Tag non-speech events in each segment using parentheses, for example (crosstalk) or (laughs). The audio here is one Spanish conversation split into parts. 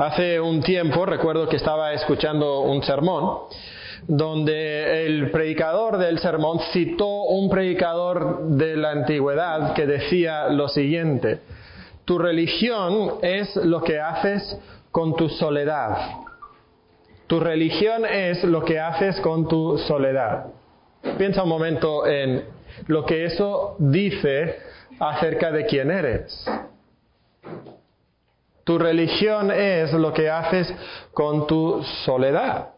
Hace un tiempo recuerdo que estaba escuchando un sermón donde el predicador del sermón citó un predicador de la antigüedad que decía lo siguiente, tu religión es lo que haces con tu soledad. Tu religión es lo que haces con tu soledad. Piensa un momento en lo que eso dice acerca de quién eres. Tu religión es lo que haces con tu soledad.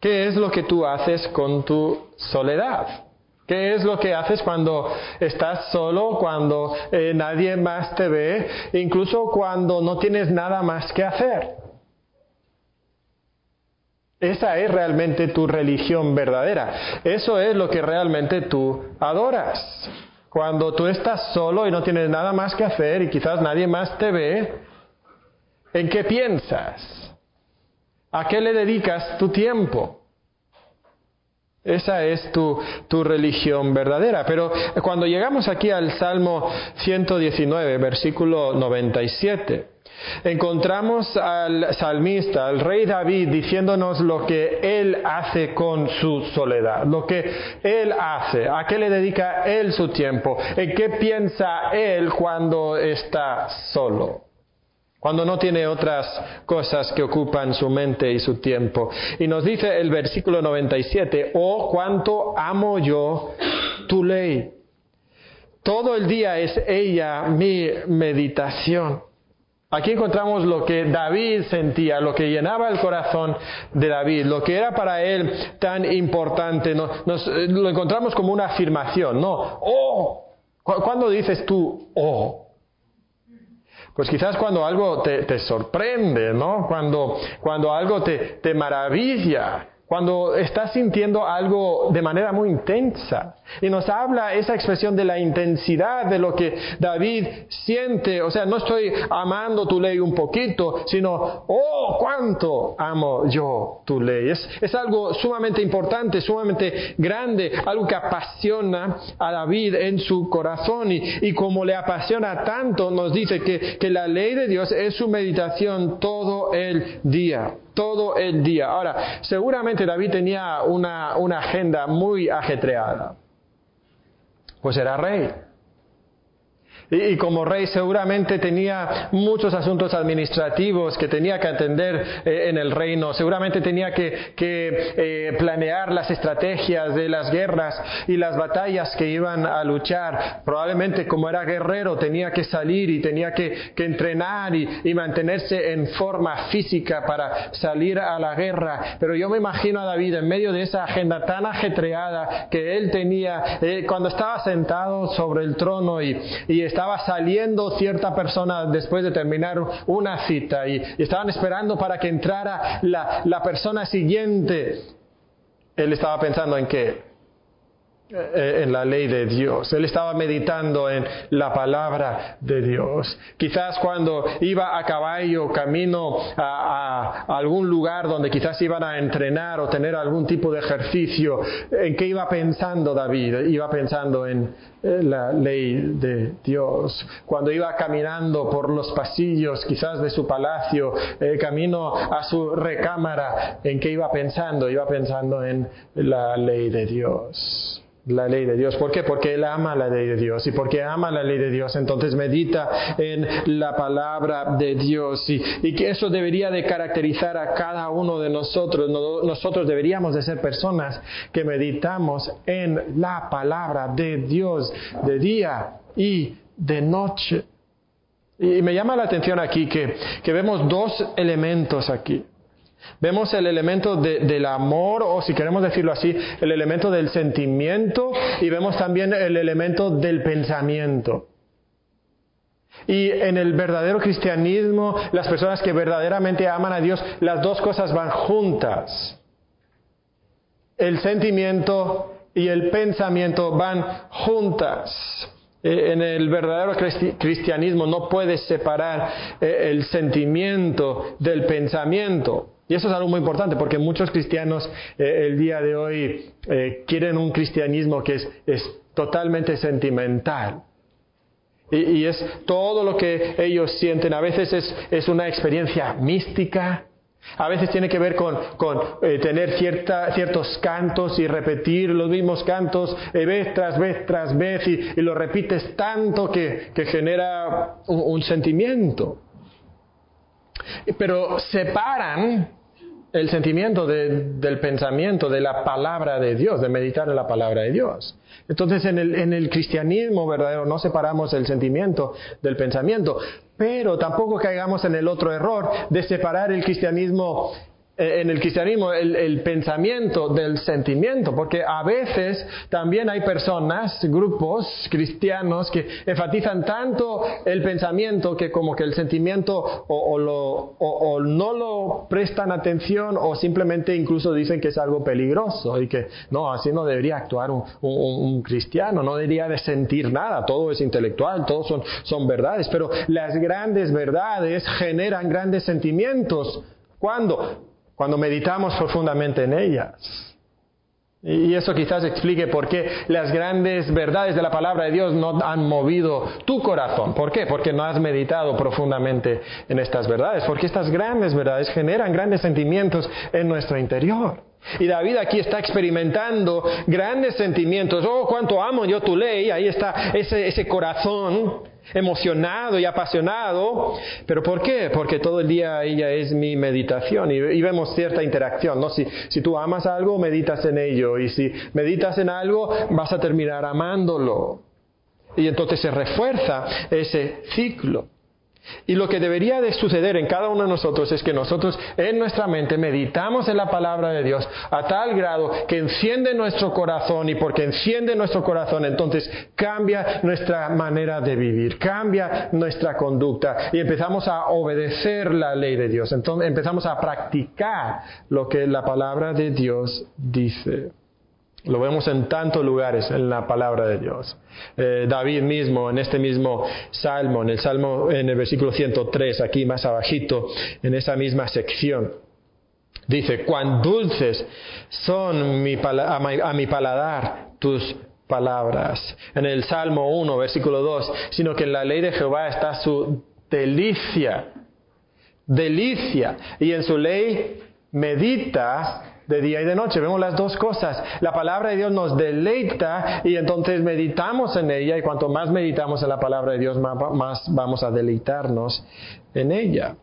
¿Qué es lo que tú haces con tu soledad? ¿Qué es lo que haces cuando estás solo, cuando eh, nadie más te ve, incluso cuando no tienes nada más que hacer? Esa es realmente tu religión verdadera. Eso es lo que realmente tú adoras. Cuando tú estás solo y no tienes nada más que hacer y quizás nadie más te ve, ¿en qué piensas? ¿A qué le dedicas tu tiempo? Esa es tu, tu, religión verdadera. Pero cuando llegamos aquí al Salmo 119, versículo 97, Encontramos al salmista, al rey David, diciéndonos lo que él hace con su soledad, lo que él hace, a qué le dedica él su tiempo, en qué piensa él cuando está solo cuando no tiene otras cosas que ocupan su mente y su tiempo. Y nos dice el versículo 97, oh, cuánto amo yo tu ley. Todo el día es ella mi meditación. Aquí encontramos lo que David sentía, lo que llenaba el corazón de David, lo que era para él tan importante. Nos, lo encontramos como una afirmación, ¿no? Oh, ¿cuándo dices tú, oh? Pues quizás cuando algo te, sorprende, ¿no? Cuando, cuando algo te, te maravilla, cuando estás sintiendo algo de manera muy intensa. Y nos habla esa expresión de la intensidad de lo que David siente. O sea, no estoy amando tu ley un poquito, sino, oh, cuánto amo yo tu ley. Es, es algo sumamente importante, sumamente grande, algo que apasiona a David en su corazón. Y, y como le apasiona tanto, nos dice que, que la ley de Dios es su meditación todo el día todo el día. Ahora, seguramente David tenía una, una agenda muy ajetreada, pues era rey. Y, como rey seguramente tenía muchos asuntos administrativos que tenía que atender eh, en el reino. Seguramente tenía que, eh, planear las estrategias de las guerras y las batallas que iban a luchar. Probablemente como era guerrero tenía que salir y tenía que, entrenar y, mantenerse en forma física para salir a la guerra. Pero yo me imagino a David en medio de esa agenda tan ajetreada que él tenía eh, cuando estaba sentado sobre el trono y, y estaba estaba saliendo cierta persona después de terminar una cita y, estaban esperando para que entrara la, persona siguiente. Él estaba pensando en qué? Eh, en la ley de Dios. Él estaba meditando en la palabra de Dios. Quizás cuando iba a caballo camino a, algún lugar donde quizás iban a entrenar o tener algún tipo de ejercicio, ¿en qué iba pensando David? Iba pensando en eh, la ley de Dios. Cuando iba caminando por los pasillos quizás de su palacio, eh, camino a su recámara, ¿en qué iba pensando? Iba pensando en la ley de Dios la ley de Dios. ¿Por qué? Porque él ama la ley de Dios. Y porque ama la ley de Dios, entonces medita en la palabra de Dios. Y, que eso debería de caracterizar a cada uno de nosotros. Nosotros deberíamos de ser personas que meditamos en la palabra de Dios de día y de noche. Y me llama la atención aquí que, que vemos dos elementos aquí. Vemos el elemento del amor, o si queremos decirlo así, el elemento del sentimiento y vemos también el elemento del pensamiento. Y en el verdadero cristianismo, las personas que verdaderamente aman a Dios, las dos cosas van juntas. El sentimiento y el pensamiento van juntas. Eh, en el verdadero cristianismo no puedes separar eh, el sentimiento del pensamiento. Y eso es algo muy importante porque muchos cristianos eh, el día de hoy eh, quieren un cristianismo que es, es totalmente sentimental. Y, es todo lo que ellos sienten. A veces es, una experiencia mística. A veces tiene que ver con, eh, tener ciertos cantos y repetir los mismos cantos eh, vez tras vez tras vez y, lo repites tanto que, genera un sentimiento. Pero separan el sentimiento del pensamiento, de la palabra de Dios, de meditar en la palabra de Dios. Entonces en el, en el cristianismo verdadero no separamos el sentimiento del pensamiento, pero tampoco caigamos en el otro error de separar el cristianismo en el cristianismo el, pensamiento del sentimiento, porque a veces también hay personas, grupos cristianos que enfatizan tanto el pensamiento que como que el sentimiento o, lo, no lo prestan atención o simplemente incluso dicen que es algo peligroso y que no, así no debería actuar un, cristiano, no debería de sentir nada, todo es intelectual, todos son, son verdades, pero las grandes verdades generan grandes sentimientos. ¿Cuándo? Cuando meditamos profundamente en ellas. Y eso quizás explique por qué las grandes verdades de la palabra de Dios no han movido tu corazón. ¿Por qué? Porque no has meditado profundamente en estas verdades. Porque estas grandes verdades generan grandes sentimientos en nuestro interior. Y David aquí está experimentando grandes sentimientos. Oh, cuánto amo yo tu ley. Ahí está ese, ese corazón emocionado y apasionado. ¿Pero por qué? Porque todo el día ella es mi meditación y, vemos cierta interacción, ¿no? Si, si tú amas algo, meditas en ello y si meditas en algo, vas a terminar amándolo. Y entonces se refuerza ese ciclo. Y lo que debería de suceder en cada uno de nosotros es que nosotros en nuestra mente meditamos en la palabra de Dios a tal grado que enciende nuestro corazón y porque enciende nuestro corazón entonces cambia nuestra manera de vivir, cambia nuestra conducta y empezamos a obedecer la ley de Dios, entonces empezamos a practicar lo que la palabra de Dios dice. Lo vemos en tantos lugares en la palabra de Dios. Eh, David mismo, en este mismo salmo, en el salmo, en el versículo 103, aquí más abajito, en esa misma sección, dice, cuán dulces son a, mi, paladar tus palabras. En el salmo 1, versículo 2, sino que en la ley de Jehová está su delicia, delicia, y en su ley medita de día y de noche. Vemos las dos cosas. La palabra de Dios nos deleita y entonces meditamos en ella y cuanto más meditamos en la palabra de Dios, más vamos a deleitarnos en ella.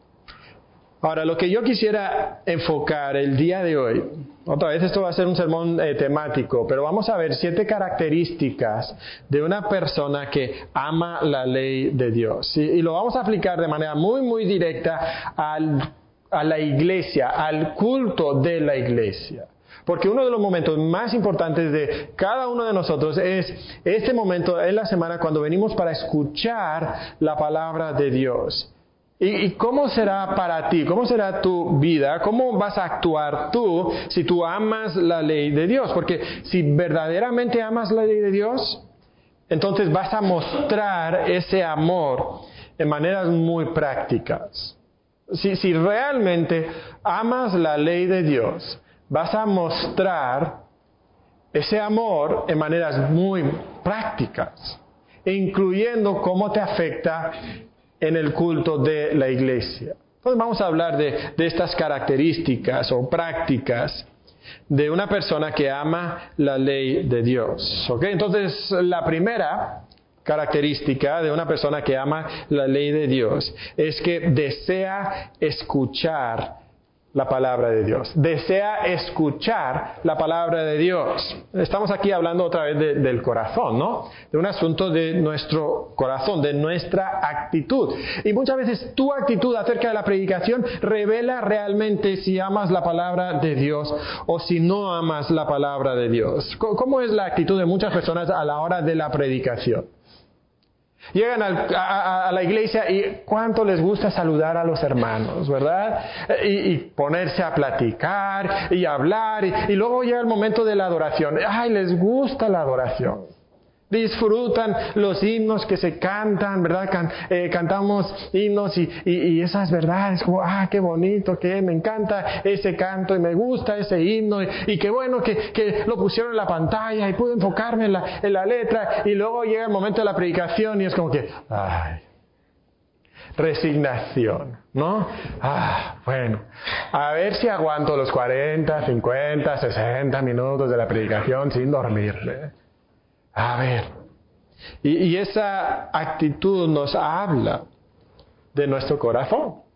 Ahora, lo que yo quisiera enfocar el día de hoy, otra vez esto va a ser un sermón eh, temático, pero vamos a ver siete características de una persona que ama la ley de Dios. y lo vamos a aplicar de manera muy, muy directa al a la iglesia, al culto de la iglesia. Porque uno de los momentos más importantes de cada uno de nosotros es este momento en la semana cuando venimos para escuchar la palabra de Dios. ¿Y, cómo será para ti? ¿Cómo será tu vida? ¿Cómo vas a actuar tú si tú amas la ley de Dios? Porque si verdaderamente amas la ley de Dios, entonces vas a mostrar ese amor en maneras muy prácticas. Si, realmente amas la ley de Dios, vas a mostrar ese amor en maneras muy prácticas, incluyendo cómo te afecta en el culto de la iglesia. Entonces vamos a hablar de, estas características o prácticas de una persona que ama la ley de Dios. Entonces la primera característica de una persona que ama la ley de Dios es que desea escuchar la palabra de Dios. Desea escuchar la palabra de Dios. Estamos aquí hablando otra vez del corazón, ¿no? De un asunto de nuestro corazón, de nuestra actitud. Y muchas veces tu actitud acerca de la predicación revela realmente si amas la palabra de Dios o si no amas la palabra de Dios. ¿Cómo es la actitud de muchas personas a la hora de la predicación? Llegan a, la iglesia y cuánto les gusta saludar a los hermanos, ¿verdad? Y, ponerse a platicar y hablar y, luego llega el momento de la adoración. Ay, les gusta la adoración. Disfrutan los himnos que se cantan, ¿verdad? Eh, cantamos himnos y, y, esas verdades, como, ah, qué bonito, que me encanta ese canto y me gusta ese himno y, qué bueno que, lo pusieron en la pantalla y pude enfocarme en la, en la letra y luego llega el momento de la predicación y es como que, ay, resignación, ¿no? Ah, bueno, a ver si aguanto los 40, 50, 60 minutos de la predicación sin dormir. A ver. Y, esa actitud nos habla de nuestro corazón.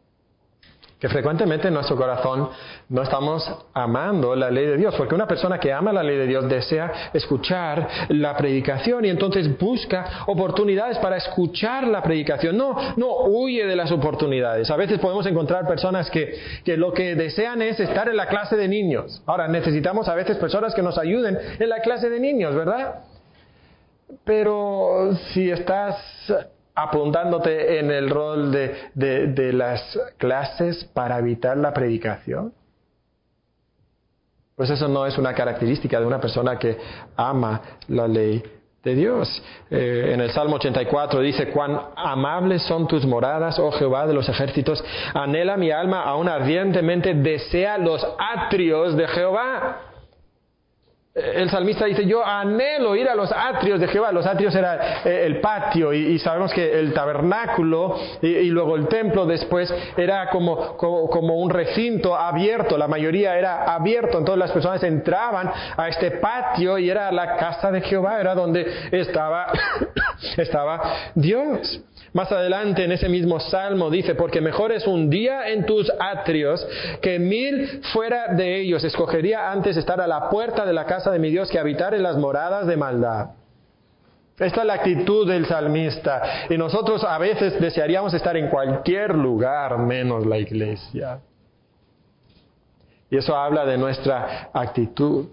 Que frecuentemente en nuestro corazón no estamos amando la ley de Dios, porque una persona que ama la ley de Dios desea escuchar la predicación y entonces busca oportunidades para escuchar la predicación. No, no huye de las oportunidades. A veces podemos encontrar personas que, que lo que desean es estar en la clase de niños. Ahora, necesitamos a veces personas que nos ayuden en la clase de niños, ¿verdad? Pero si estás apuntándote en el rol de, de, las clases para evitar la predicación, pues eso no es una característica de una persona que ama la ley de Dios. Eh, en el Salmo 84 dice, cuán amables son tus moradas, oh Jehová de los ejércitos, anhela mi alma aún ardientemente, desea los atrios de Jehová el salmista dice, yo anhelo ir a los atrios de Jehová. Los atrios era eh, el patio y, sabemos que el tabernáculo y, luego el templo después era como, como, un recinto abierto. La mayoría era abierto. Entonces las personas entraban a este patio y era la casa de Jehová, era donde estaba, (coughs) estaba Dios. Más adelante en ese mismo salmo dice, porque mejor es un día en tus atrios que mil fuera de ellos. Escogería antes estar a la puerta de la casa de mi Dios que habitar en las moradas de maldad. Esta es la actitud del salmista. Y nosotros a veces desearíamos estar en cualquier lugar menos la iglesia. Y eso habla de nuestra actitud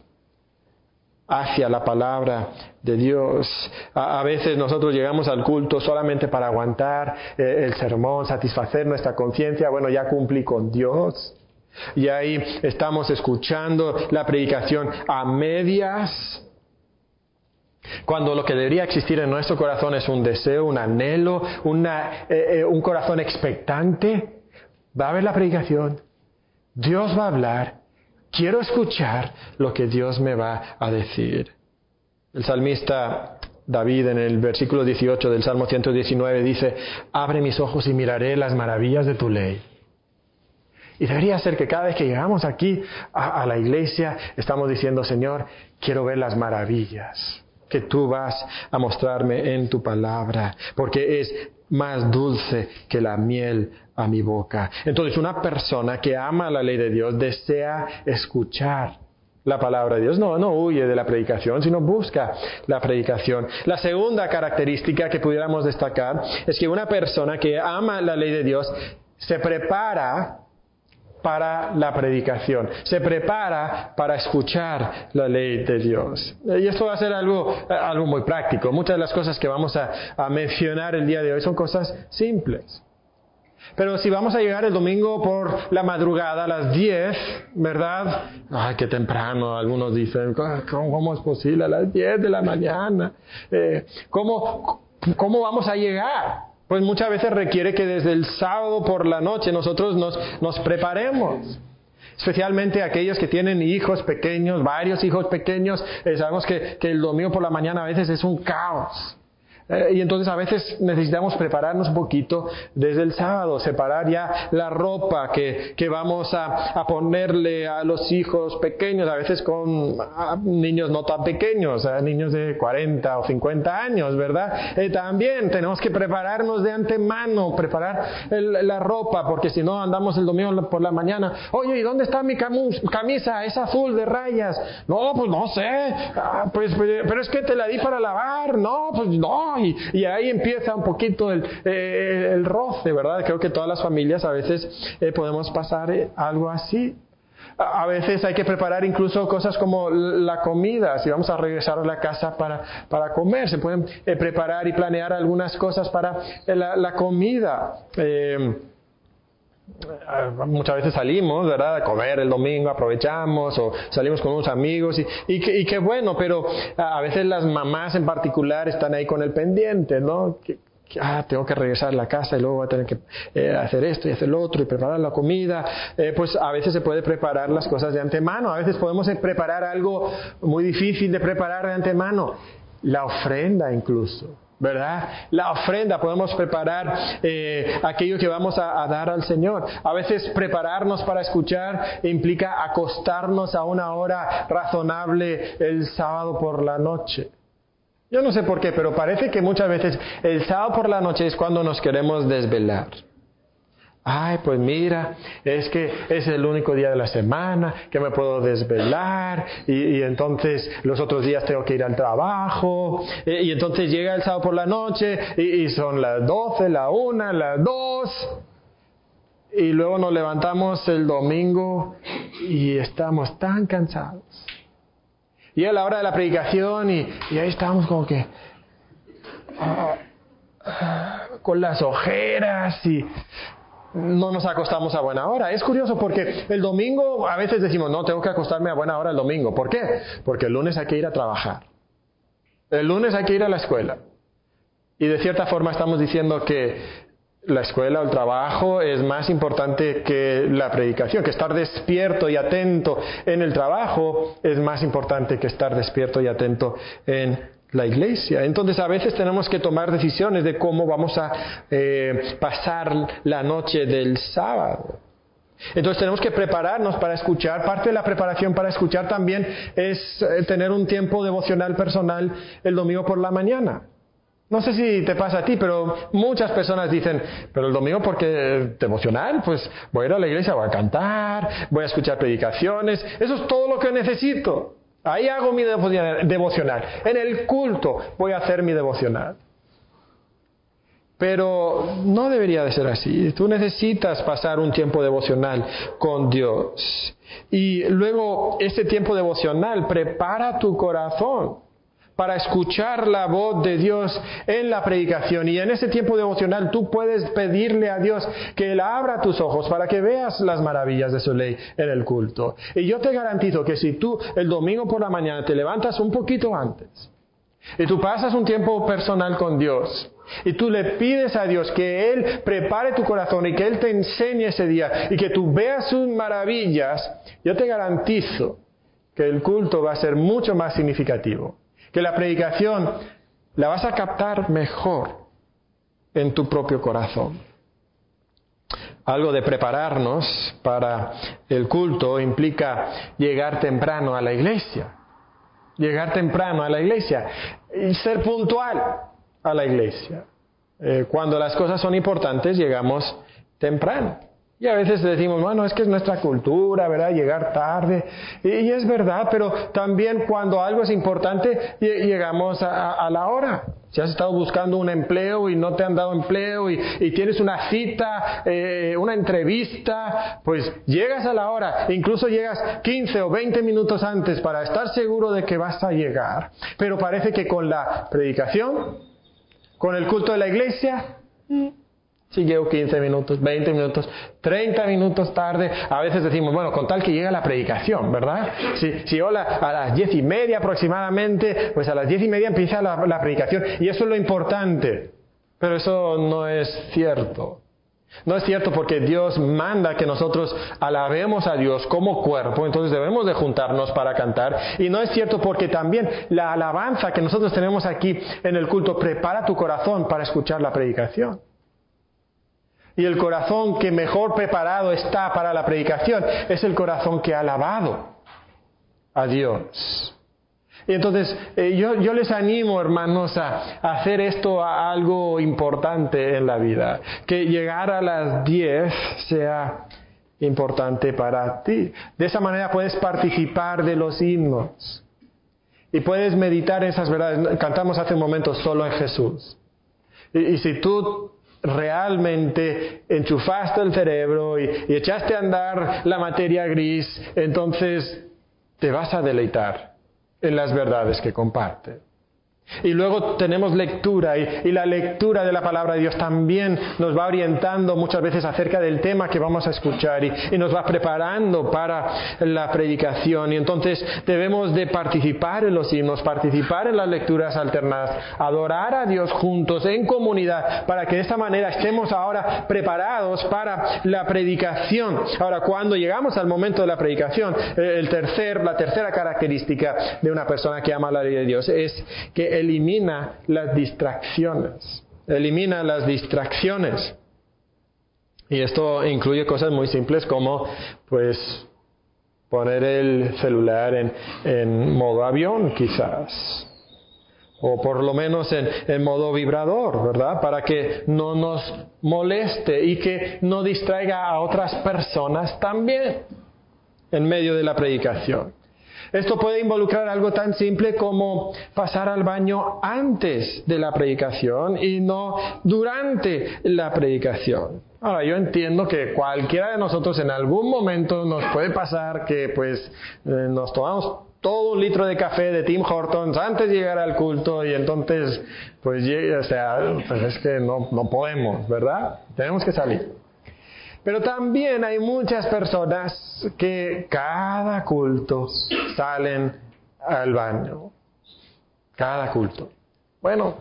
hacia la palabra de Dios. A, veces nosotros llegamos al culto solamente para aguantar eh, el sermón, satisfacer nuestra conciencia. Bueno, ya cumplí con Dios. Y ahí estamos escuchando la predicación a medias. Cuando lo que debería existir en nuestro corazón es un deseo, un anhelo, eh, eh, un corazón expectante, va a haber la predicación. Dios va a hablar Quiero escuchar lo que Dios me va a decir. El salmista David en el versículo 18 del Salmo 119 dice, abre mis ojos y miraré las maravillas de tu ley. Y debería ser que cada vez que llegamos aquí a, la iglesia estamos diciendo, Señor, quiero ver las maravillas que tú vas a mostrarme en tu palabra, porque es más dulce que la miel a mi boca. Entonces una persona que ama la ley de Dios desea escuchar la palabra de Dios. No, no huye de la predicación, sino busca la predicación. La segunda característica que pudiéramos destacar es que una persona que ama la ley de Dios se prepara para la predicación, se prepara para escuchar la ley de Dios. Y esto va a ser algo, algo muy práctico. Muchas de las cosas que vamos a, mencionar el día de hoy son cosas simples. Pero si vamos a llegar el domingo por la madrugada a las 10, ¿verdad? Ay, qué temprano. Algunos dicen, ¿cómo, es posible a las 10 de la mañana? Eh, ¿cómo, ¿Cómo vamos a llegar? Pues muchas veces requiere que desde el sábado por la noche nosotros nos, nos preparemos especialmente aquellos que tienen hijos pequeños, varios hijos pequeños, eh, sabemos que, que, el domingo por la mañana a veces es un caos. Eh, y entonces a veces necesitamos prepararnos un poquito desde el sábado, separar ya la ropa que, que vamos a, a, ponerle a los hijos pequeños, a veces con niños no tan pequeños, niños de 40 o 50 años, ¿verdad? Eh, también tenemos que prepararnos de antemano, preparar la ropa, porque si no andamos el domingo por la mañana, oye, ¿y dónde está mi camisa? Es azul de rayas. No, pues no sé, ah, pues, pero es que te la di para lavar, no, pues no, y, ahí empieza un poquito el, eh, el, roce, ¿verdad? Creo que todas las familias a veces eh, podemos pasar eh, algo así. A veces hay que preparar incluso cosas como la comida, si vamos a regresar a la casa para, para comer, se pueden preparar y planear algunas cosas para la comida. Muchas veces salimos, ¿verdad? A comer el domingo, aprovechamos o salimos con unos amigos y, y, qué bueno, pero a veces las mamás en particular están ahí con el pendiente, ¿no? Que, ah, tengo que regresar a la casa y luego voy a tener que eh, hacer esto y hacer lo otro y preparar la comida. Eh, pues a veces se puede preparar las cosas de antemano, a veces podemos preparar algo muy difícil de preparar de antemano, la ofrenda incluso. ¿Verdad? La ofrenda, podemos preparar eh, aquello que vamos a, dar al Señor. A veces prepararnos para escuchar implica acostarnos a una hora razonable el sábado por la noche. Yo no sé por qué, pero parece que muchas veces el sábado por la noche es cuando nos queremos desvelar. Ay, pues mira, es que es el único día de la semana que me puedo desvelar y, entonces los otros días tengo que ir al trabajo y, entonces llega el sábado por la noche y, son las 12, la 1, las 2 y luego nos levantamos el domingo y estamos tan cansados. Y a la hora de la predicación y, ahí estamos como que ah, ah, con las ojeras y no nos acostamos a buena hora. Es curioso porque el domingo a veces decimos, no, tengo que acostarme a buena hora el domingo. ¿Por qué? Porque el lunes hay que ir a trabajar. El lunes hay que ir a la escuela. Y de cierta forma estamos diciendo que la escuela o el trabajo es más importante que la predicación, que estar despierto y atento en el trabajo es más importante que estar despierto y atento en la iglesia. Entonces a veces tenemos que tomar decisiones de cómo vamos a eh, pasar la noche del sábado. Entonces tenemos que prepararnos para escuchar. Parte de la preparación para escuchar también es eh, tener un tiempo devocional personal el domingo por la mañana. No sé si te pasa a ti, pero muchas personas dicen, pero el domingo porque devocional, pues voy a ir a la iglesia, voy a cantar, voy a escuchar predicaciones, eso es todo lo que necesito. Ahí hago mi devocional. En el culto voy a hacer mi devocional. Pero no debería de ser así. Tú necesitas pasar un tiempo devocional con Dios. Y luego ese tiempo devocional prepara tu corazón para escuchar la voz de Dios en la predicación. Y en ese tiempo devocional tú puedes pedirle a Dios que Él abra tus ojos para que veas las maravillas de su ley en el culto. Y yo te garantizo que si tú el domingo por la mañana te levantas un poquito antes y tú pasas un tiempo personal con Dios, y tú le pides a Dios que Él prepare tu corazón y que Él te enseñe ese día y que tú veas sus maravillas, yo te garantizo que el culto va a ser mucho más significativo que la predicación la vas a captar mejor en tu propio corazón. Algo de prepararnos para el culto implica llegar temprano a la iglesia. Llegar temprano a la iglesia y ser puntual a la iglesia. Eh, cuando las cosas son importantes, llegamos temprano. Y a veces decimos, bueno, es que es nuestra cultura, ¿verdad? Llegar tarde. Y, es verdad, pero también cuando algo es importante, llegamos a, la hora. Si has estado buscando un empleo y no te han dado empleo y, tienes una cita, eh, una entrevista, pues llegas a la hora. Incluso llegas 15 o 20 minutos antes para estar seguro de que vas a llegar. Pero parece que con la predicación, con el culto de la iglesia, si llego 15 minutos, 20 minutos, 30 minutos tarde, a veces decimos, bueno, con tal que llegue la predicación, ¿verdad? Si, si a las 10 y media aproximadamente, pues a las 10 y media empieza la, la predicación. Y eso es lo importante. Pero eso no es cierto. No es cierto porque Dios manda que nosotros alabemos a Dios como cuerpo, entonces debemos de juntarnos para cantar. Y no es cierto porque también la alabanza que nosotros tenemos aquí en el culto prepara tu corazón para escuchar la predicación y el corazón que mejor preparado está para la predicación es el corazón que ha alabado a Dios. Y entonces eh, yo, les animo, hermanos, a, hacer esto algo importante en la vida. Que llegar a las 10 sea importante para ti. De esa manera puedes participar de los himnos. Y puedes meditar esas verdades. Cantamos hace un momento solo en Jesús. Y, y si tú realmente enchufaste el cerebro y, echaste a andar la materia gris, entonces te vas a deleitar en las verdades que comparte. Y luego tenemos lectura y, la lectura de la palabra de Dios también nos va orientando muchas veces acerca del tema que vamos a escuchar y, y, nos va preparando para la predicación. Y entonces debemos de participar en los himnos, participar en las lecturas alternadas, adorar a Dios juntos en comunidad para que de esta manera estemos ahora preparados para la predicación. Ahora, cuando llegamos al momento de la predicación, el tercer, la tercera característica de una persona que ama la ley de Dios es que elimina las distracciones. Elimina las distracciones. Y esto incluye cosas muy simples como, pues, poner el celular en, en modo avión, quizás. O por lo menos en, en modo vibrador, ¿verdad? Para que no nos moleste y que no distraiga a otras personas también en medio de la predicación. Esto puede involucrar algo tan simple como pasar al baño antes de la predicación y no durante la predicación. Ahora, yo entiendo que cualquiera de nosotros en algún momento nos puede pasar que pues eh, nos tomamos todo un litro de café de Tim Hortons antes de llegar al culto y entonces pues o sea, pues es que no, no podemos, ¿verdad? Tenemos que salir. Pero también hay muchas personas que cada culto salen al baño. Cada culto. Bueno,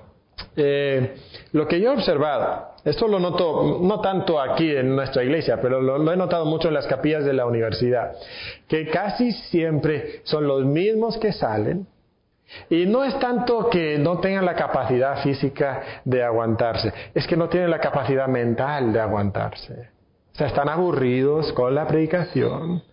eh, lo que yo he observado, esto lo noto no tanto aquí en nuestra iglesia, pero lo, lo, he notado mucho en las capillas de la universidad, que casi siempre son los mismos que salen. Y no es tanto que no tengan la capacidad física de aguantarse, es que no tienen la capacidad mental de aguantarse. O sea, están aburridos con la predicación.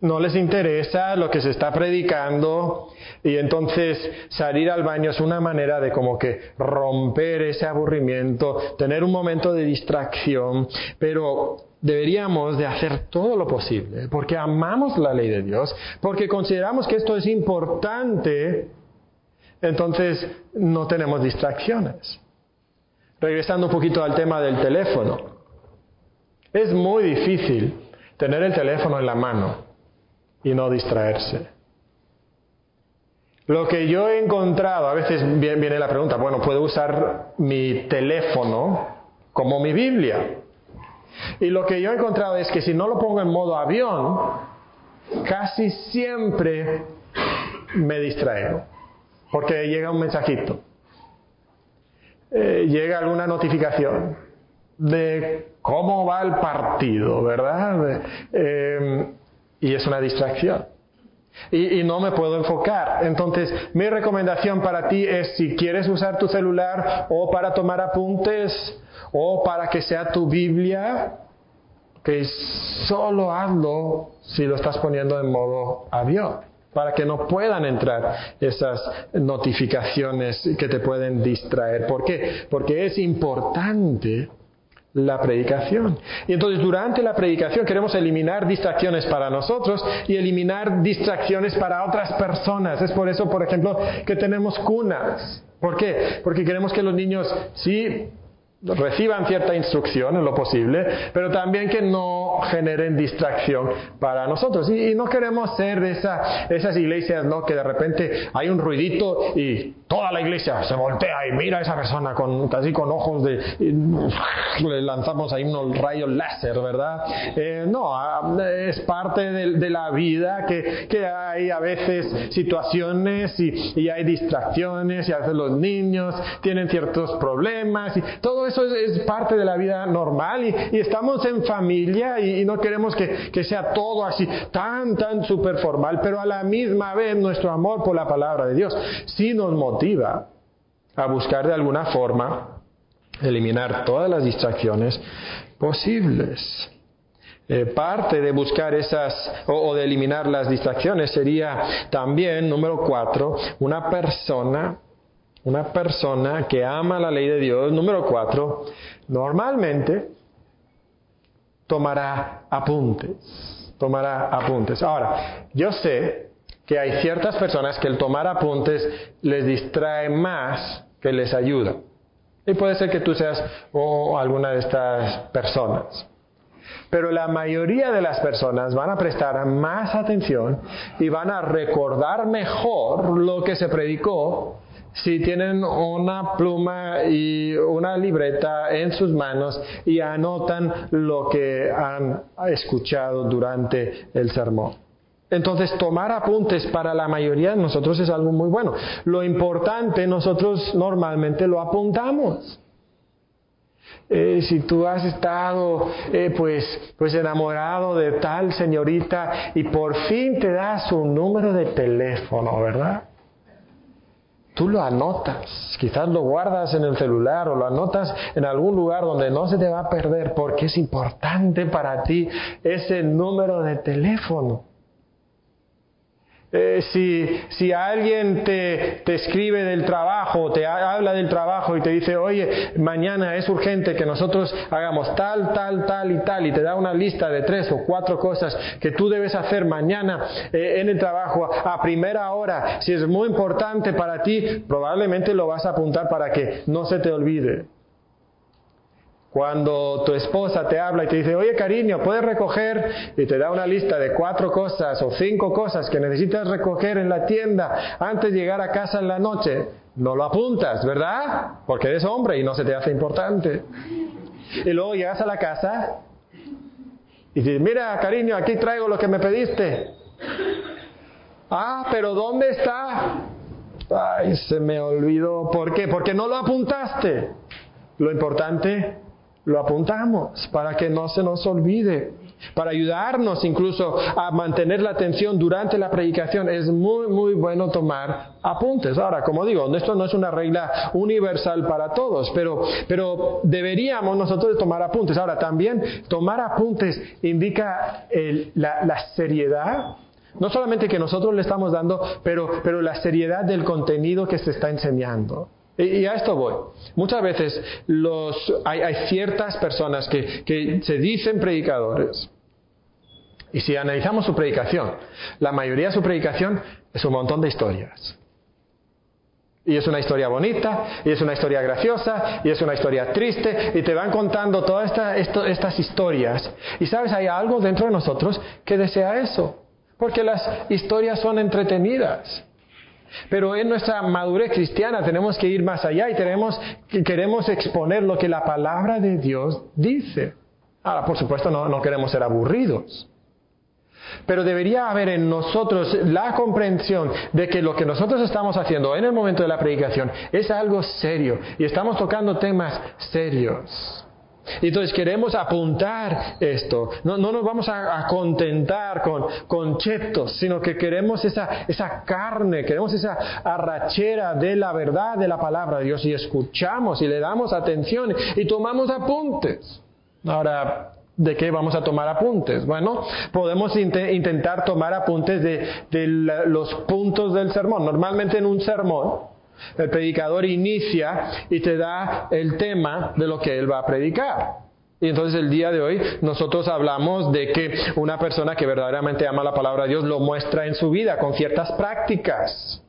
No les interesa lo que se está predicando y entonces salir al baño es una manera de como que romper ese aburrimiento, tener un momento de distracción, pero deberíamos de hacer todo lo posible porque amamos la ley de Dios, porque consideramos que esto es importante, entonces no tenemos distracciones. Regresando un poquito al tema del teléfono. Es muy difícil tener el teléfono en la mano y no distraerse. Lo que yo he encontrado, a veces viene la pregunta, bueno, ¿puedo usar mi teléfono como mi Biblia? Y lo que yo he encontrado es que si no lo pongo en modo avión, casi siempre me distraigo, porque llega un mensajito, eh, llega alguna notificación de cómo va el partido, ¿verdad? Eh, y es una distracción. Y, y, no me puedo enfocar. Entonces, mi recomendación para ti es si quieres usar tu celular o para tomar apuntes o para que sea tu Biblia, que solo hazlo si lo estás poniendo en modo avión, para que no puedan entrar esas notificaciones que te pueden distraer. ¿Por qué? Porque es importante la predicación. Y entonces durante la predicación queremos eliminar distracciones para nosotros y eliminar distracciones para otras personas. Es por eso, por ejemplo, que tenemos cunas. ¿Por qué? Porque queremos que los niños sí reciban cierta instrucción en lo posible, pero también que no generen distracción para nosotros. Y, no queremos ser de esa, esas iglesias, ¿no? Que de repente hay un ruidito y toda la iglesia se voltea y mira a esa persona con, casi con ojos de... le lanzamos ahí unos rayos láser, ¿verdad? Eh, no, ah, es parte de, de la vida que, que, hay a veces situaciones y, y hay distracciones y a los niños tienen ciertos problemas y todo eso es, parte de la vida normal y, estamos en familia y, no queremos que, sea todo así tan, tan super formal, pero a la misma vez nuestro amor por la palabra de Dios sí nos motiva a buscar de alguna forma eliminar todas las distracciones posibles. Eh, parte de buscar esas o, de eliminar las distracciones sería también, número cuatro, una persona una persona que ama la ley de Dios, número cuatro, normalmente tomará apuntes. Tomará apuntes. Ahora, yo sé que hay ciertas personas que el tomar apuntes les distrae más que les ayuda. Y puede ser que tú seas o alguna de estas personas. Pero la mayoría de las personas van a prestar más atención y van a recordar mejor lo que se predicó si tienen una pluma y una libreta en sus manos y anotan lo que han escuchado durante el sermón. Entonces, tomar apuntes para la mayoría de nosotros es algo muy bueno. Lo importante, nosotros normalmente lo apuntamos. Eh, si tú has estado eh, pues, pues enamorado de tal señorita y por fin te da su número de teléfono, ¿verdad? Tú lo anotas, quizás lo guardas en el celular o lo anotas en algún lugar donde no se te va a perder porque es importante para ti ese número de teléfono. Eh, si, si, alguien te, te, escribe del trabajo, te habla del trabajo y te dice, oye, mañana es urgente que nosotros hagamos tal, tal, tal y tal, y te da una lista de tres o cuatro cosas que tú debes hacer mañana eh, en el trabajo a primera hora, si es muy importante para ti, probablemente lo vas a apuntar para que no se te olvide. Cuando tu esposa te habla y te dice, oye cariño, puedes recoger y te da una lista de cuatro cosas o cinco cosas que necesitas recoger en la tienda antes de llegar a casa en la noche, no lo apuntas, ¿verdad? Porque eres hombre y no se te hace importante. Y luego llegas a la casa y dices, mira cariño, aquí traigo lo que me pediste. Ah, pero ¿dónde está? Ay, se me olvidó. ¿Por qué? Porque no lo apuntaste. Lo importante lo apuntamos para que no se nos olvide, para ayudarnos incluso a mantener la atención durante la predicación. Es muy, muy bueno tomar apuntes. Ahora, como digo, esto no es una regla universal para todos, pero, pero deberíamos nosotros tomar apuntes. Ahora, también tomar apuntes indica la, la seriedad no solamente que nosotros le estamos dando, pero, pero la seriedad del contenido que se está enseñando. Y, a esto voy. Muchas veces hay, ciertas personas que, que se dicen predicadores. Y si analizamos su predicación, la mayoría de su predicación es un montón de historias. Y es una historia bonita, y es una historia graciosa, y es una historia triste, y te van contando todas estas historias. Y sabes, hay algo dentro de nosotros que desea eso, porque las historias son entretenidas. Pero en nuestra madurez cristiana tenemos que ir más allá y tenemos, queremos exponer lo que la palabra de Dios dice. Ahora, por supuesto, no, no queremos ser aburridos. Pero debería haber en nosotros la comprensión de que lo que nosotros estamos haciendo en el momento de la predicación es algo serio y estamos tocando temas serios. Y entonces queremos apuntar esto. No, nos vamos a, contentar con conceptos, sino que queremos esa, esa carne, queremos esa arrachera de la verdad de la palabra de Dios y escuchamos y le damos atención y tomamos apuntes. Ahora, ¿De qué vamos a tomar apuntes? Bueno, podemos intentar tomar apuntes de, de los puntos del sermón. Normalmente en un sermón el predicador inicia y te da el tema de lo que él va a predicar. Y entonces el día de hoy nosotros hablamos de que una persona que verdaderamente ama la palabra de Dios lo muestra en su vida con ciertas prácticas.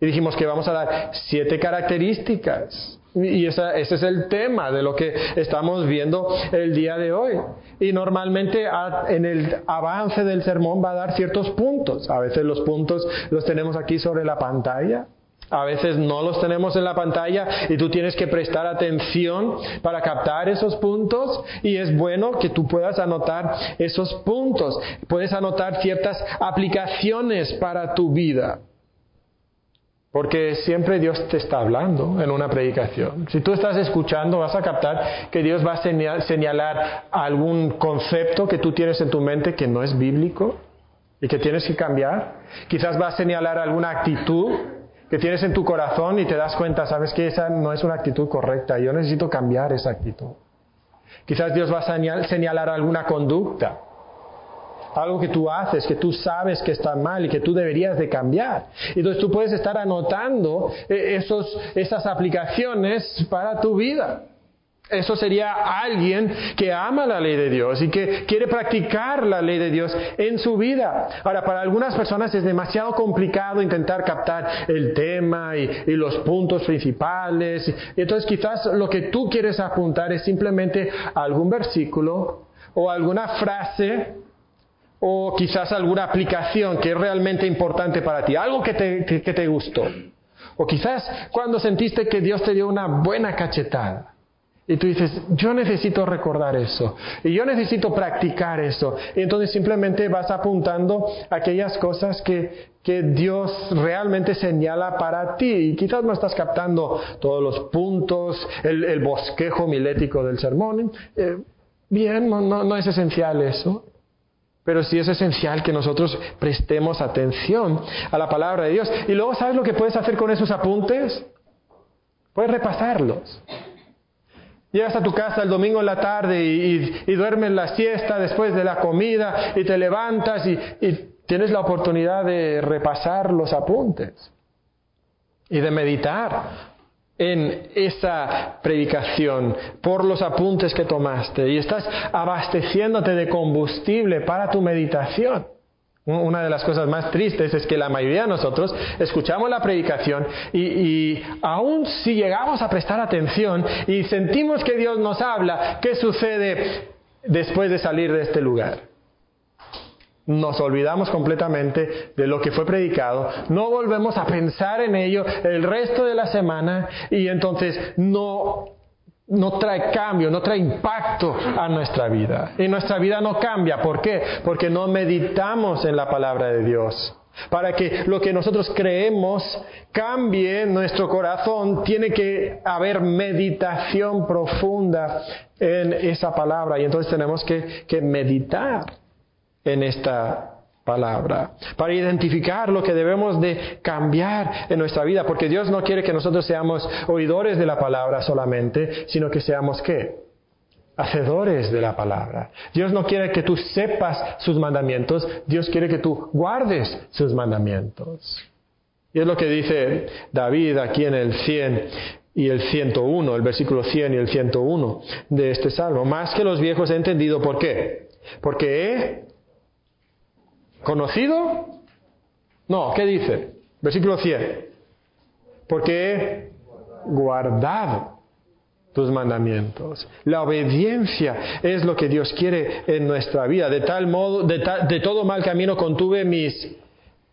Y dijimos que vamos a dar siete características. Y ese es el tema de lo que estamos viendo el día de hoy. Y normalmente en el avance del sermón va a dar ciertos puntos. A veces los puntos los tenemos aquí sobre la pantalla. A veces no los tenemos en la pantalla y tú tienes que prestar atención para captar esos puntos y es bueno que tú puedas anotar esos puntos. Puedes anotar ciertas aplicaciones para tu vida. Porque siempre Dios te está hablando en una predicación. Si tú estás escuchando, vas a captar que Dios va a señalar algún concepto que tú tienes en tu mente que no es bíblico y que tienes que cambiar. Quizás va a señalar alguna actitud que tienes en tu corazón y te das cuenta, sabes que esa no es una actitud correcta, yo necesito cambiar esa actitud. Quizás Dios va a señalar alguna conducta, algo que tú haces, que tú sabes que está mal y que tú deberías de cambiar. Entonces tú puedes estar anotando eh, esos, esas aplicaciones para tu vida. Eso sería alguien que ama la ley de Dios y que quiere practicar la ley de Dios en su vida. Ahora, para algunas personas es demasiado complicado intentar captar el tema y, los puntos principales. Entonces, quizás lo que tú quieres apuntar es simplemente algún versículo o alguna frase o quizás alguna aplicación que es realmente importante para ti, algo que te, que te gustó. O quizás cuando sentiste que Dios te dio una buena cachetada. Y tú dices, yo necesito recordar eso. Y yo necesito practicar eso. Y entonces simplemente vas apuntando aquellas cosas que, que Dios realmente señala para ti. Y quizás no estás captando todos los puntos, el, bosquejo milético del sermón. Eh, bien, no, no es esencial eso. Pero sí es esencial que nosotros prestemos atención a la palabra de Dios. Y luego, ¿sabes lo que puedes hacer con esos apuntes? Puedes repasarlos. Llegas a tu casa el domingo en la tarde y, duermes la siesta después de la comida y te levantas y, y tienes la oportunidad de repasar los apuntes y de meditar en esa predicación por los apuntes que tomaste y estás abasteciéndote de combustible para tu meditación. Una de las cosas más tristes es que la mayoría de nosotros escuchamos la predicación y, y, aún si llegamos a prestar atención y sentimos que Dios nos habla, ¿qué sucede después de salir de este lugar? Nos olvidamos completamente de lo que fue predicado, no volvemos a pensar en ello el resto de la semana y entonces no no trae cambio, no trae impacto a nuestra vida. Y nuestra vida no cambia. ¿Por qué? Porque no meditamos en la palabra de Dios. Para que lo que nosotros creemos cambie nuestro corazón, tiene que haber meditación profunda en esa palabra. Y entonces tenemos que, que meditar en esta palabra, para identificar lo que debemos de cambiar en nuestra vida, porque Dios no quiere que nosotros seamos oidores de la palabra solamente, sino que seamos qué? Hacedores de la palabra. Dios no quiere que tú sepas sus mandamientos, Dios quiere que tú guardes sus mandamientos. Y es lo que dice David aquí en el 100 y el 101, el versículo 100 y el 101 de este salmo. Más que los viejos he entendido por qué. Porque he ¿Conocido? No, ¿qué dice? Versículo 100. Porque he guardado tus mandamientos. La obediencia es lo que Dios quiere en nuestra vida. De tal modo, de, todo mal camino contuve mis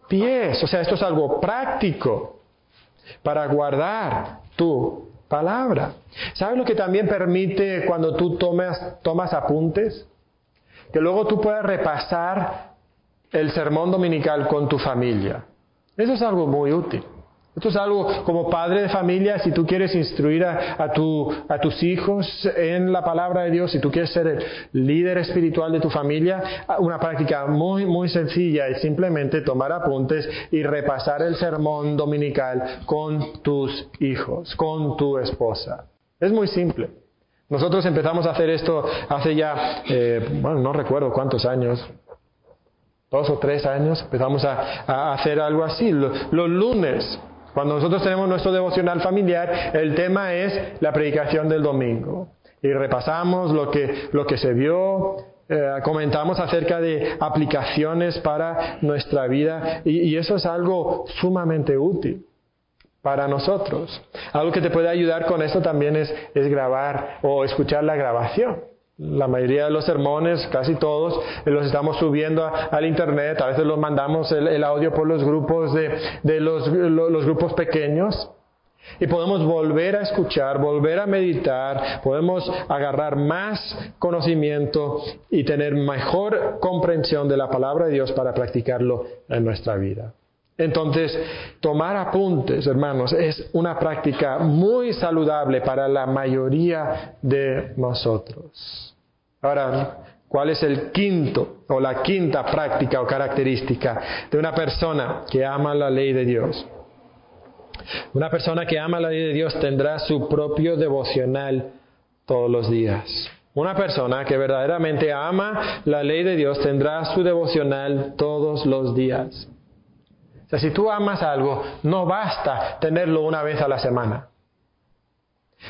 pies. O sea, esto es algo práctico para guardar tu palabra. ¿Sabes lo que también permite cuando tú tomas apuntes? Que luego tú puedas repasar el sermón dominical con tu familia. Eso es algo muy útil. Esto es algo como padre de familia, si tú quieres instruir a, tus hijos en la palabra de Dios, si tú quieres ser el líder espiritual de tu familia, una práctica muy, muy sencilla es simplemente tomar apuntes y repasar el sermón dominical con tus hijos, con tu esposa. Es muy simple. Nosotros empezamos a hacer esto hace ya, eh, bueno, no recuerdo cuántos años, dos o tres años, empezamos a, hacer algo así. Los, lunes, cuando nosotros tenemos nuestro devocional familiar, el tema es la predicación del domingo. Y repasamos lo que, lo que se vio, eh, comentamos acerca de aplicaciones para nuestra vida y, y, eso es algo sumamente útil para nosotros. Algo que te puede ayudar con esto también es, es grabar o escuchar la grabación. La mayoría de los sermones, casi todos, los estamos subiendo al internet. A veces los mandamos el, audio por los grupos de, los, los grupos pequeños. Y podemos volver a escuchar, volver a meditar, podemos agarrar más conocimiento y tener mejor comprensión de la palabra de Dios para practicarlo en nuestra vida. Entonces, tomar apuntes, hermanos, es una práctica muy saludable para la mayoría de nosotros. Ahora, ¿cuál es el quinto o la quinta práctica o característica de una persona que ama la ley de Dios? Una persona que ama la ley de Dios tendrá su propio devocional todos los días. Una persona que verdaderamente ama la ley de Dios tendrá su devocional todos los días si tú amas algo, no basta tenerlo una vez a la semana.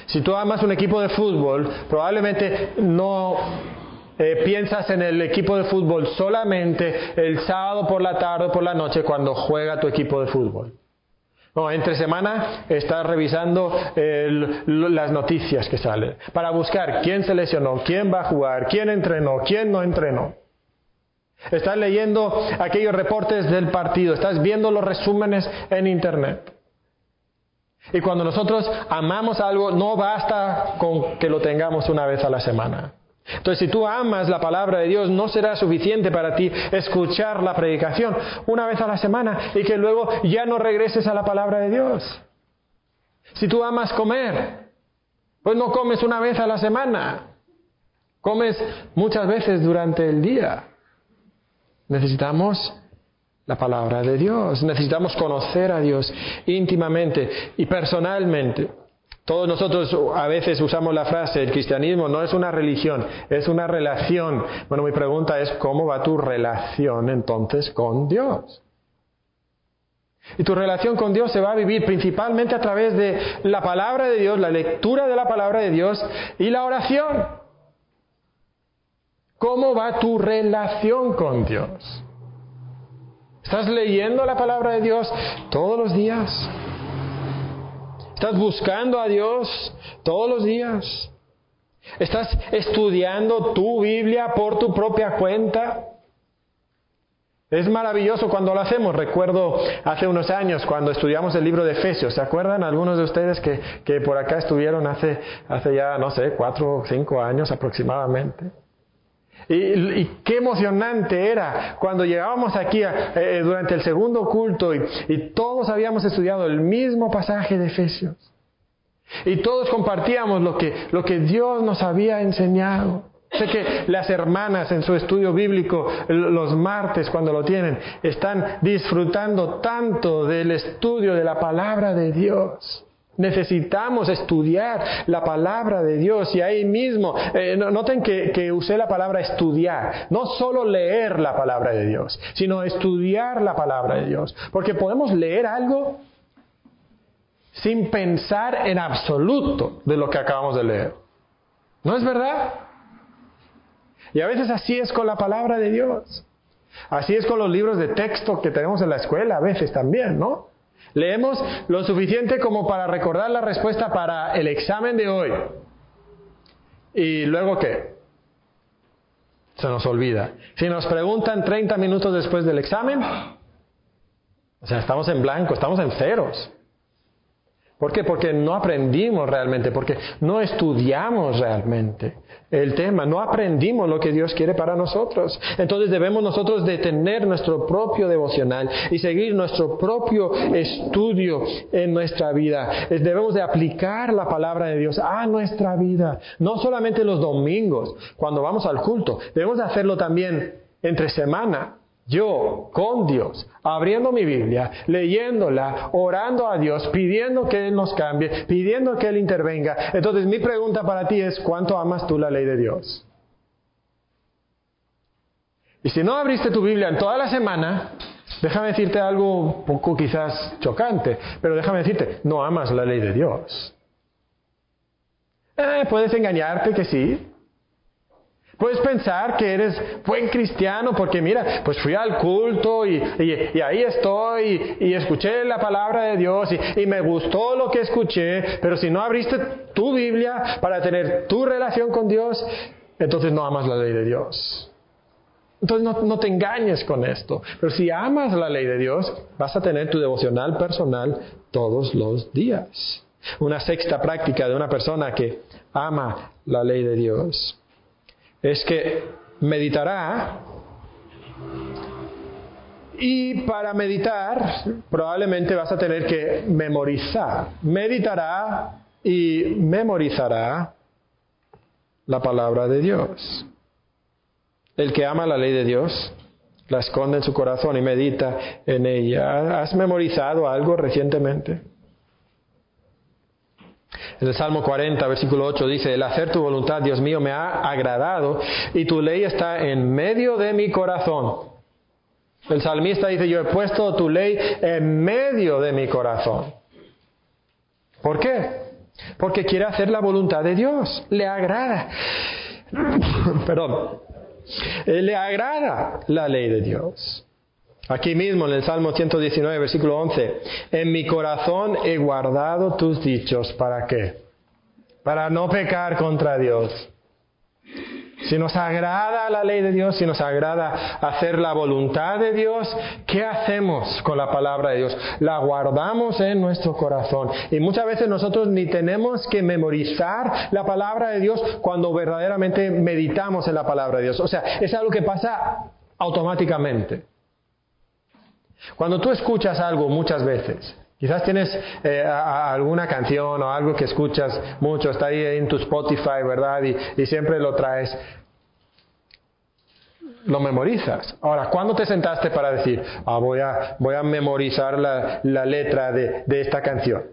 Si tú amas un equipo de fútbol, probablemente no eh, piensas en el equipo de fútbol solamente el sábado por la tarde o por la noche cuando juega tu equipo de fútbol. No, entre semana estás revisando las noticias que salen para buscar quién se lesionó, quién va a jugar, quién entrenó, quién no entrenó. Estás leyendo aquellos reportes del partido, estás viendo los resúmenes en Internet. Y cuando nosotros amamos algo, no basta con que lo tengamos una vez a la semana. Entonces, si tú amas la palabra de Dios, no será suficiente para ti escuchar la predicación una vez a la semana y que luego ya no regreses a la palabra de Dios. Si tú amas comer, pues no comes una vez a la semana, comes muchas veces durante el día. Necesitamos la palabra de Dios, necesitamos conocer a Dios íntimamente y personalmente. Todos nosotros a veces usamos la frase, el cristianismo no es una religión, es una relación. Bueno, mi pregunta es, ¿cómo va tu relación entonces con Dios? Y tu relación con Dios se va a vivir principalmente a través de la palabra de Dios, la lectura de la palabra de Dios y la oración. ¿Cómo va tu relación con Dios? ¿Estás leyendo la palabra de Dios todos los días? ¿Estás buscando a Dios todos los días? ¿Estás estudiando tu Biblia por tu propia cuenta? Es maravilloso cuando lo hacemos. Recuerdo hace unos años cuando estudiamos el libro de Efesios. ¿Se acuerdan algunos de ustedes que, que por acá estuvieron hace, hace ya, no sé, cuatro o cinco años aproximadamente? Y, qué emocionante era cuando llegábamos aquí eh, durante el segundo culto y, todos habíamos estudiado el mismo pasaje de Efesios. Y todos compartíamos lo que, lo que Dios nos había enseñado. Sé que las hermanas en su estudio bíblico los martes cuando lo tienen están disfrutando tanto del estudio de la palabra de Dios. Necesitamos estudiar la palabra de Dios y ahí mismo, eh, noten que, que, usé la palabra estudiar, no solo leer la palabra de Dios, sino estudiar la palabra de Dios, porque podemos leer algo sin pensar en absoluto de lo que acabamos de leer. ¿No es verdad? Y a veces así es con la palabra de Dios. Así es con los libros de texto que tenemos en la escuela, a veces también, ¿no? Leemos lo suficiente como para recordar la respuesta para el examen de hoy. ¿Y luego qué? Se nos olvida. Si nos preguntan 30 minutos después del examen, o sea, estamos en blanco, estamos en ceros. ¿Por qué? Porque no aprendimos realmente, porque no estudiamos realmente el tema, no aprendimos lo que Dios quiere para nosotros. Entonces debemos nosotros detener nuestro propio devocional y seguir nuestro propio estudio en nuestra vida. Debemos de aplicar la palabra de Dios a nuestra vida, no solamente los domingos, cuando vamos al culto, debemos de hacerlo también entre semana, yo con Dios, abriendo mi Biblia, leyéndola, orando a Dios, pidiendo que Él nos cambie, pidiendo que Él intervenga. Entonces mi pregunta para ti es, ¿cuánto amas tú la ley de Dios? Y si no abriste tu Biblia en toda la semana, déjame decirte algo poco quizás chocante, pero déjame decirte, no amas la ley de Dios. Eh, puedes engañarte que sí, Puedes pensar que eres buen cristiano porque mira, pues fui al culto y, ahí estoy y, escuché la palabra de Dios y, me gustó lo que escuché, pero si no abriste tu Biblia para tener tu relación con Dios, entonces no amas la ley de Dios. Entonces no, no te engañes con esto. Pero si amas la ley de Dios, vas a tener tu devocional personal todos los días. Una sexta práctica de una persona que ama la ley de Dios es que meditará y para meditar probablemente vas a tener que memorizar. Meditará y memorizará la palabra de Dios. El que ama la ley de Dios la esconde en su corazón y medita en ella. ¿Has memorizado algo recientemente? En el Salmo 40, versículo 8 dice, el hacer tu voluntad, Dios mío, me ha agradado y tu ley está en medio de mi corazón. El salmista dice, yo he puesto tu ley en medio de mi corazón. ¿Por qué? Porque quiere hacer la voluntad de Dios. Le agrada. (laughs) Perdón. Le agrada la ley de Dios. Aquí mismo en el Salmo 119, versículo 11, en mi corazón he guardado tus dichos. ¿Para qué? Para no pecar contra Dios. si nos agrada la ley de Dios, si nos agrada hacer la voluntad de Dios, ¿qué hacemos con la palabra de Dios? La guardamos en nuestro corazón. Y muchas veces nosotros ni tenemos que memorizar la palabra de Dios cuando verdaderamente meditamos en la palabra de Dios. O sea, es algo que pasa automáticamente. Cuando tú escuchas algo muchas veces, Quizás tienes eh, alguna canción o algo que escuchas mucho, está ahí en tu Spotify, ¿verdad? Y, siempre lo traes. Lo memorizas. Ahora, ¿cuándo te sentaste para decir, ah, voy, a, voy a memorizar la, letra de esta canción?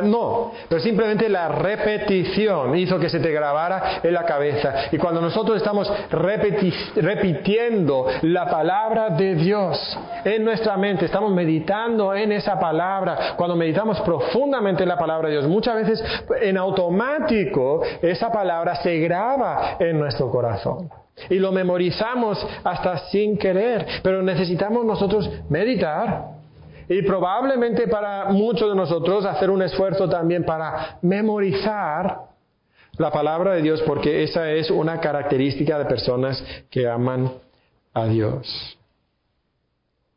No, pero simplemente la repetición hizo que se te grabara en la cabeza. Y cuando nosotros estamos repitiendo la palabra de Dios en nuestra mente, estamos meditando en esa palabra, cuando meditamos profundamente en la palabra de Dios, muchas veces en automático esa palabra se graba en nuestro corazón. Y lo memorizamos hasta sin querer, pero necesitamos nosotros meditar y probablemente para muchos de nosotros hacer un esfuerzo también para memorizar la palabra de Dios, porque esa es una característica de personas que aman a Dios.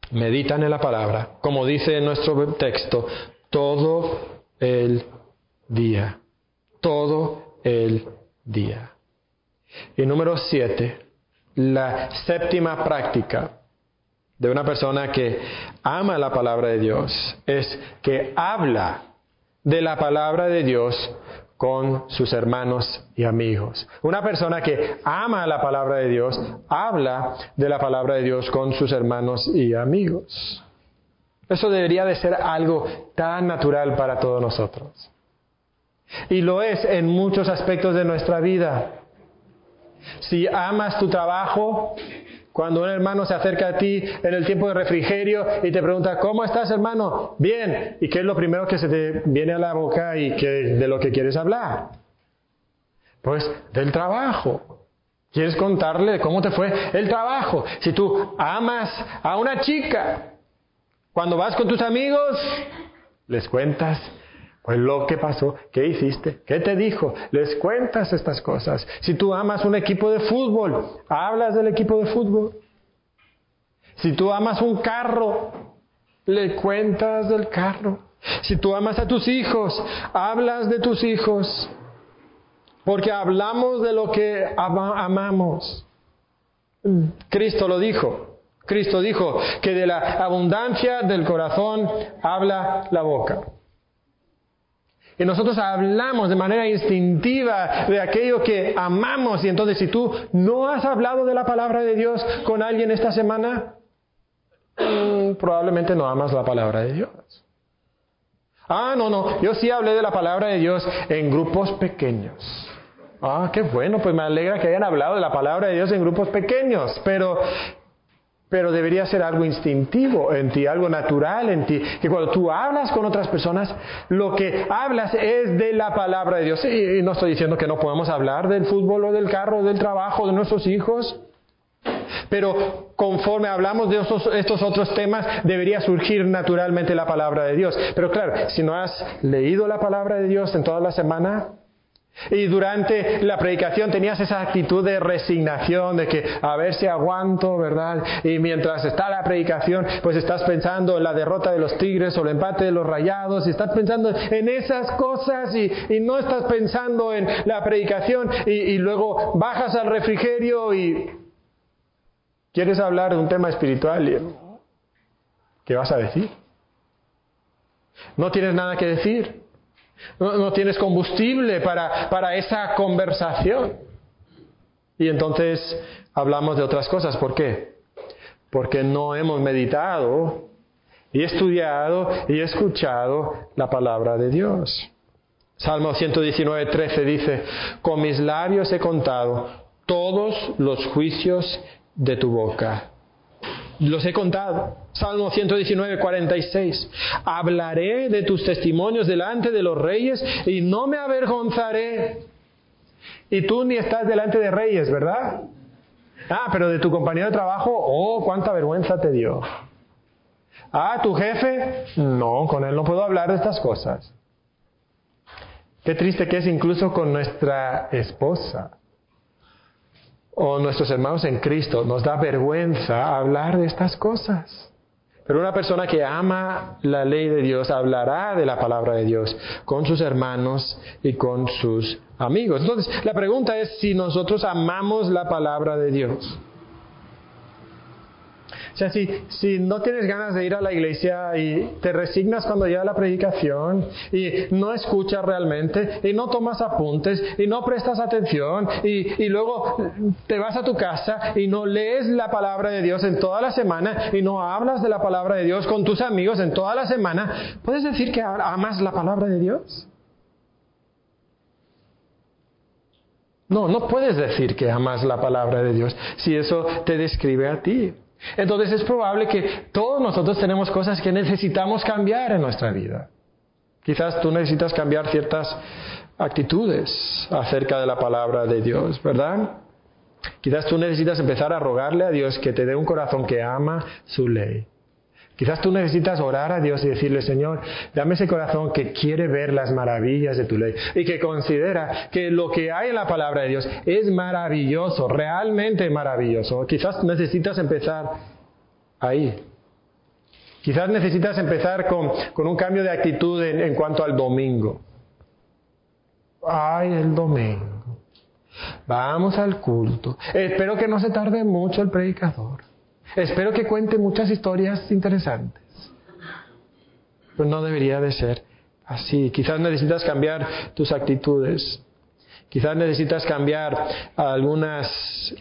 Meditan en la palabra, como dice en nuestro texto, todo el día. Todo el día. Y número siete, la séptima práctica de una persona que ama la palabra de Dios es que habla de la palabra de Dios con sus hermanos y amigos. Una persona que ama la palabra de Dios habla de la palabra de Dios con sus hermanos y amigos. Eso debería de ser algo tan natural para todos nosotros. Y lo es en muchos aspectos de nuestra vida. Si amas tu trabajo, cuando un hermano se acerca a ti en el tiempo de refrigerio y te pregunta, ¿cómo estás hermano? Bien. ¿Y qué es lo primero que se te viene a la boca y que, de lo que quieres hablar? Pues del trabajo. ¿Quieres contarle cómo te fue el trabajo? Si tú amas a una chica, cuando vas con tus amigos, les cuentas pues lo que pasó, ¿qué hiciste? ¿Qué te dijo? Les cuentas estas cosas. Si tú amas un equipo de fútbol, hablas del equipo de fútbol. Si tú amas un carro, le cuentas del carro. Si tú amas a tus hijos, hablas de tus hijos. Porque hablamos de lo que amamos. Cristo lo dijo. Cristo dijo que de la abundancia del corazón habla la boca. Nosotros hablamos de manera instintiva de aquello que amamos. Y entonces si tú no has hablado de la palabra de Dios con alguien esta semana, mm, probablemente no amas la palabra de Dios. Ah, no, no, yo sí hablé de la palabra de Dios en grupos pequeños. Ah, qué bueno, pues me alegra que hayan hablado de la palabra de Dios en grupos pequeños, pero pero debería ser algo instintivo en ti, algo natural en ti, que cuando tú hablas con otras personas, lo que hablas es de la palabra de Dios. Y no estoy diciendo que no podamos hablar del fútbol o del carro, o del trabajo, de nuestros hijos, pero conforme hablamos de estos, otros temas, debería surgir naturalmente la palabra de Dios. Pero claro, si no has leído la palabra de Dios en toda la semana, y durante la predicación tenías esa actitud de resignación, de que a ver si aguanto, ¿verdad? Y mientras está la predicación, pues estás pensando en la derrota de los tigres o el empate de los rayados, y estás pensando en esas cosas y, no estás pensando en la predicación y, y luego bajas al refrigerio y quieres hablar de un tema espiritual. ¿Qué vas a decir? No tienes nada que decir. No, tienes combustible para, para esa conversación. Y entonces hablamos de otras cosas. ¿Por qué? Porque no hemos meditado y estudiado y escuchado la palabra de Dios. Salmo 119, 13 dice, con mis labios he contado todos los juicios de tu boca. Los he contado. Salmo 119, 46. Hablaré de tus testimonios delante de los reyes y no me avergonzaré. Y tú ni estás delante de reyes, ¿verdad? Ah, pero de tu compañero de trabajo, oh, cuánta vergüenza te dio. Ah, tu jefe, no, con él no puedo hablar de estas cosas. Qué triste que es incluso con nuestra esposa. O nuestros hermanos en Cristo, nos da vergüenza hablar de estas cosas. Pero una persona que ama la ley de Dios hablará de la palabra de Dios con sus hermanos y con sus amigos. Entonces, la pregunta es si nosotros amamos la palabra de Dios. O sea, si, si no tienes ganas de ir a la iglesia y te resignas cuando llega la predicación y no escuchas realmente y no tomas apuntes y no prestas atención y, y luego te vas a tu casa y no lees la palabra de Dios en toda la semana y no hablas de la palabra de Dios con tus amigos en toda la semana, ¿puedes decir que amas la palabra de Dios? No, no puedes decir que amas la palabra de Dios si eso te describe a ti. Entonces es probable que todos nosotros tenemos cosas que necesitamos cambiar en nuestra vida. Quizás tú necesitas cambiar ciertas actitudes acerca de la palabra de Dios, ¿verdad? Quizás tú necesitas empezar a rogarle a Dios que te dé un corazón que ama su ley. Quizás tú necesitas orar a Dios y decirle, Señor, dame ese corazón que quiere ver las maravillas de tu ley y que considera que lo que hay en la palabra de Dios es maravilloso, realmente maravilloso. Quizás necesitas empezar ahí. Quizás necesitas empezar con, un cambio de actitud en, en cuanto al domingo. Ay, el domingo. Vamos al culto. Espero que no se tarde mucho el predicador. Espero que cuente muchas historias interesantes. Pero no debería de ser así. Quizás necesitas cambiar tus actitudes. Quizás necesitas cambiar algunas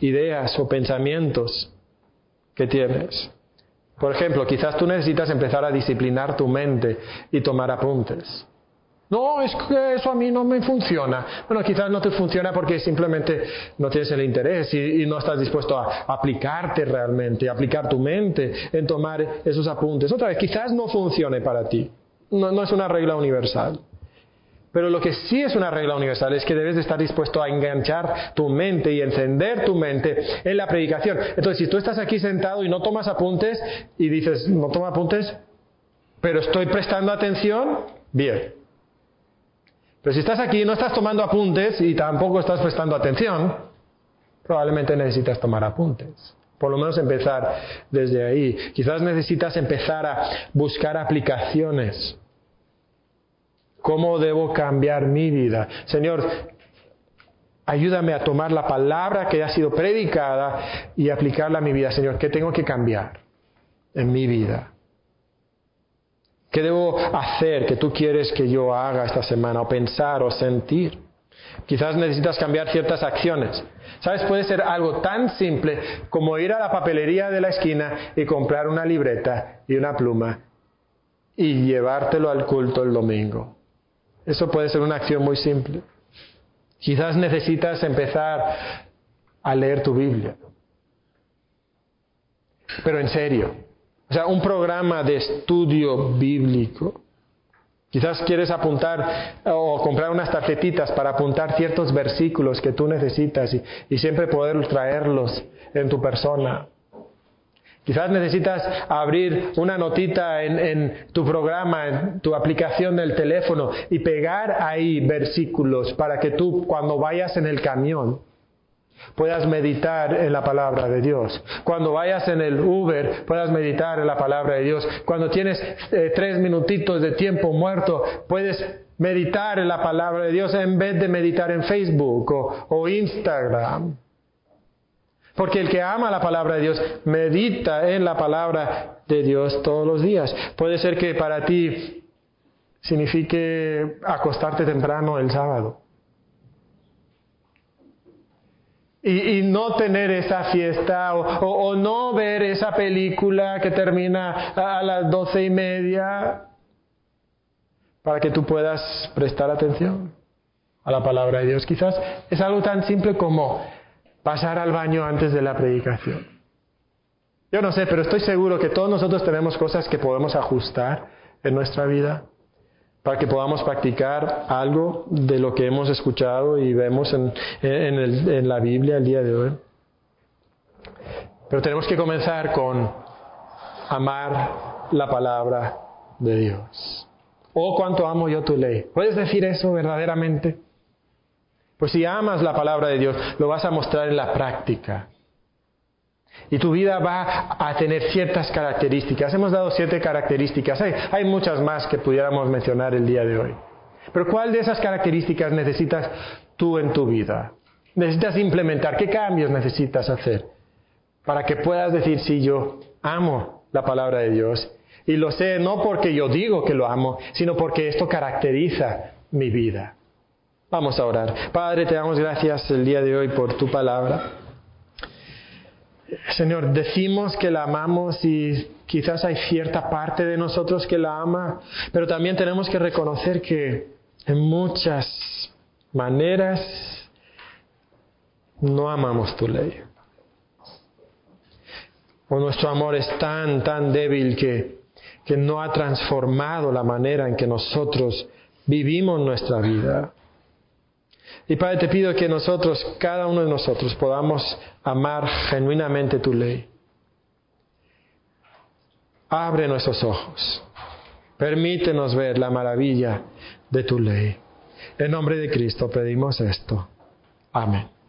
ideas o pensamientos que tienes. Por ejemplo, quizás tú necesitas empezar a disciplinar tu mente y tomar apuntes. No, es que eso a mí no me funciona. Bueno, quizás no te funciona porque simplemente no tienes el interés y, no estás dispuesto a aplicarte realmente, aplicar tu mente en tomar esos apuntes. Otra vez, quizás no funcione para ti. No, no es una regla universal. Pero lo que sí es una regla universal es que debes de estar dispuesto a enganchar tu mente y encender tu mente en la predicación. Entonces, si tú estás aquí sentado y no tomas apuntes y dices, no toma apuntes, pero estoy prestando atención, bien. Pero si estás aquí no estás tomando apuntes y tampoco estás prestando atención, probablemente necesitas tomar apuntes. Por lo menos empezar desde ahí. Quizás necesitas empezar a buscar aplicaciones. ¿Cómo debo cambiar mi vida? Señor, ayúdame a tomar la palabra que ha sido predicada y aplicarla a mi vida. Señor, ¿qué tengo que cambiar en mi vida? ¿Qué debo hacer que tú quieres que yo haga esta semana o pensar o sentir? Quizás necesitas cambiar ciertas acciones. ¿Sabes? Puede ser algo tan simple como ir a la papelería de la esquina y comprar una libreta y una pluma y llevártelo al culto el domingo. Eso puede ser una acción muy simple. Quizás necesitas empezar a leer tu Biblia. Pero en serio, o sea, un programa de estudio bíblico. Quizás quieres apuntar o comprar unas tarjetitas para apuntar ciertos versículos que tú necesitas y, siempre poder traerlos en tu persona. Quizás necesitas abrir una notita en, en, tu programa, en tu aplicación del teléfono y pegar ahí versículos para que tú cuando vayas en el camión puedas meditar en la palabra de Dios. Cuando vayas en el Uber, puedas meditar en la palabra de Dios. Cuando tienes eh, tres minutitos de tiempo muerto, puedes meditar en la palabra de Dios en vez de meditar en Facebook o Instagram. Porque el que ama la palabra de Dios medita en la palabra de Dios todos los días. Puede ser que para ti signifique acostarte temprano el sábado. Y, no tener esa fiesta o, no ver esa película que termina a las doce y media para que tú puedas prestar atención a la palabra de Dios. Quizás es algo tan simple como pasar al baño antes de la predicación. Yo no sé, pero estoy seguro que todos nosotros tenemos cosas que podemos ajustar en nuestra vida para que podamos practicar algo de lo que hemos escuchado y vemos en, en, la Biblia el día de hoy. Pero tenemos que comenzar con amar la palabra de Dios. Oh, cuánto amo yo tu ley. ¿Puedes decir eso verdaderamente? Pues si amas la palabra de Dios, lo vas a mostrar en la práctica. Y tu vida va a tener ciertas características. Hemos dado siete características. Hay, muchas más que pudiéramos mencionar el día de hoy. Pero ¿cuál de esas características necesitas tú en tu vida? Necesitas implementar. ¿Qué cambios necesitas hacer? Para que puedas decir, sí, yo amo la palabra de Dios. Y lo sé no porque yo digo que lo amo, sino porque esto caracteriza mi vida. Vamos a orar. Padre, te damos gracias el día de hoy por tu palabra. Señor, decimos que la amamos y quizás hay cierta parte de nosotros que la ama, pero también tenemos que reconocer que en muchas maneras no amamos tu ley. O nuestro amor es tan, tan débil que, que no ha transformado la manera en que nosotros vivimos nuestra vida. Y Padre, te pido que nosotros, cada uno de nosotros, podamos amar genuinamente tu ley. Abre nuestros ojos. Permítenos ver la maravilla de tu ley. En nombre de Cristo pedimos esto. Amén.